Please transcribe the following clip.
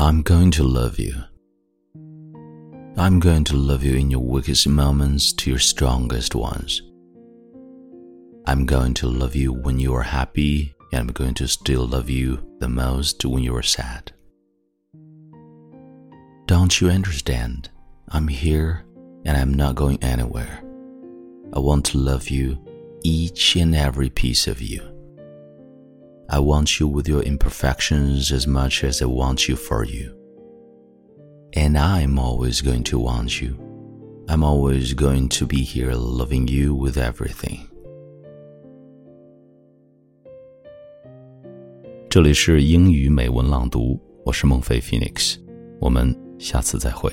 I'm going to love you. I'm going to love you in your weakest moments to your strongest ones. I'm going to love you when you are happy, and I'm going to still love you the most when you are sad. Don't you understand? I'm here and I'm not going anywhere. I want to love you, each and every piece of you. I want you with your imperfections as much as I want you for you. And I'm always going to want you. I'm always going to be here loving you with everything. 这里是英语美文朗读，我是孟非 Phoenix，我们下次再会。